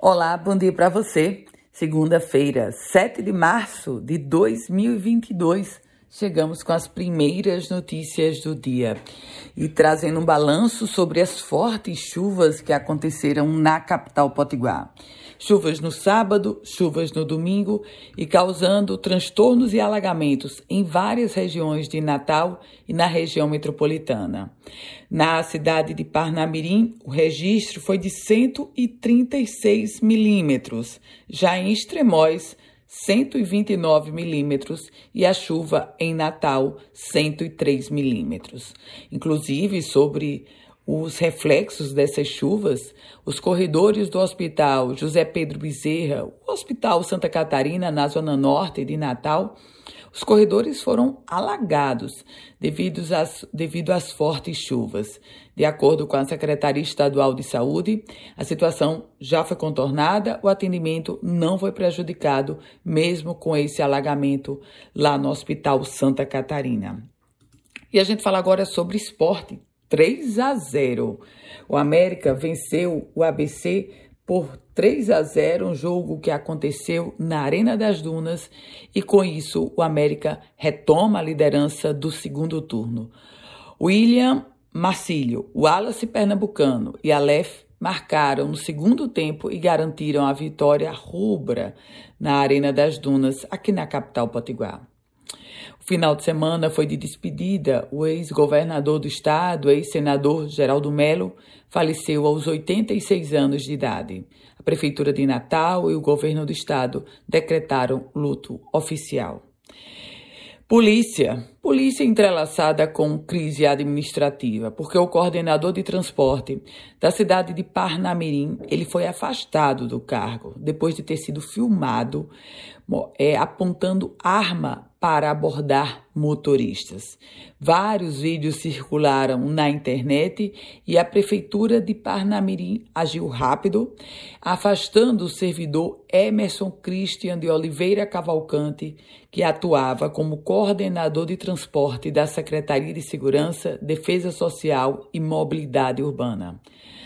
Olá, bom dia para você. Segunda-feira, 7 de março de 2022. Chegamos com as primeiras notícias do dia e trazendo um balanço sobre as fortes chuvas que aconteceram na capital potiguar. Chuvas no sábado, chuvas no domingo e causando transtornos e alagamentos em várias regiões de Natal e na região metropolitana. Na cidade de Parnamirim, o registro foi de 136 milímetros. Já em Extremóis, 129 milímetros e a chuva em Natal 103 milímetros. Inclusive sobre os reflexos dessas chuvas, os corredores do Hospital José Pedro Bezerra, o Hospital Santa Catarina, na Zona Norte de Natal, os corredores foram alagados devido às, devido às fortes chuvas. De acordo com a Secretaria Estadual de Saúde, a situação já foi contornada, o atendimento não foi prejudicado, mesmo com esse alagamento lá no Hospital Santa Catarina. E a gente fala agora sobre esporte. 3 a 0. O América venceu o ABC por 3 a 0, um jogo que aconteceu na Arena das Dunas, e com isso o América retoma a liderança do segundo turno. William Marcílio, Wallace Pernambucano e Aleph marcaram no segundo tempo e garantiram a vitória rubra na Arena das Dunas, aqui na capital potiguar. Final de semana foi de despedida. O ex-governador do estado, ex-senador Geraldo Melo, faleceu aos 86 anos de idade. A Prefeitura de Natal e o governo do estado decretaram luto oficial. Polícia. Polícia entrelaçada com crise administrativa, porque o coordenador de transporte da cidade de Parnamirim, ele foi afastado do cargo depois de ter sido filmado é, apontando arma para abordar motoristas. Vários vídeos circularam na internet e a prefeitura de Parnamirim agiu rápido, afastando o servidor Emerson Christian de Oliveira Cavalcante, que atuava como coordenador de transporte da Secretaria de Segurança, Defesa Social e Mobilidade Urbana.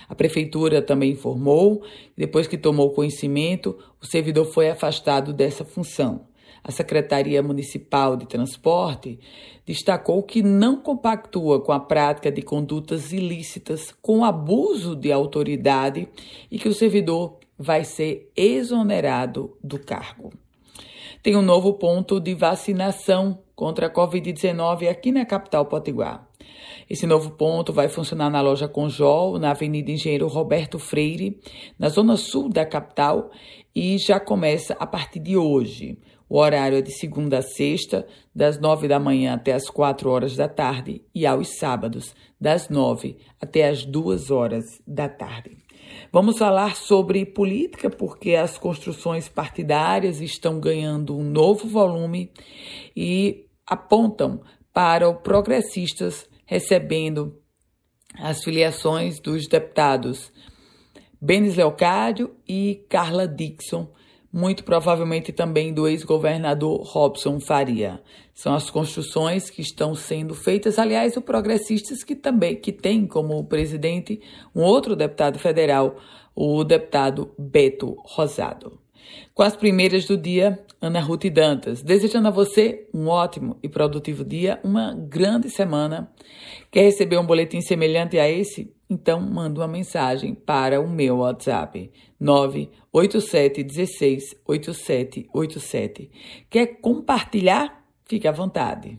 A prefeitura também informou, depois que tomou conhecimento, o servidor foi afastado dessa função. A Secretaria Municipal de Transporte destacou que não compactua com a prática de condutas ilícitas com abuso de autoridade e que o servidor vai ser exonerado do cargo. Tem um novo ponto de vacinação contra a Covid-19 aqui na capital potiguar. Esse novo ponto vai funcionar na loja Conjol, na Avenida Engenheiro Roberto Freire, na zona sul da capital, e já começa a partir de hoje. O horário é de segunda a sexta, das nove da manhã até as quatro horas da tarde, e aos sábados, das nove até as duas horas da tarde. Vamos falar sobre política, porque as construções partidárias estão ganhando um novo volume e apontam para o progressistas recebendo as filiações dos deputados Benes Leocádio e Carla Dixon muito provavelmente também do ex-governador Robson Faria. São as construções que estão sendo feitas, aliás, o Progressistas que também que tem como presidente um outro deputado federal, o deputado Beto Rosado. Com as primeiras do dia, Ana Ruth Dantas, desejando a você um ótimo e produtivo dia, uma grande semana. Quer receber um boletim semelhante a esse? Então manda uma mensagem para o meu WhatsApp 987 16 8787. Quer compartilhar? Fique à vontade.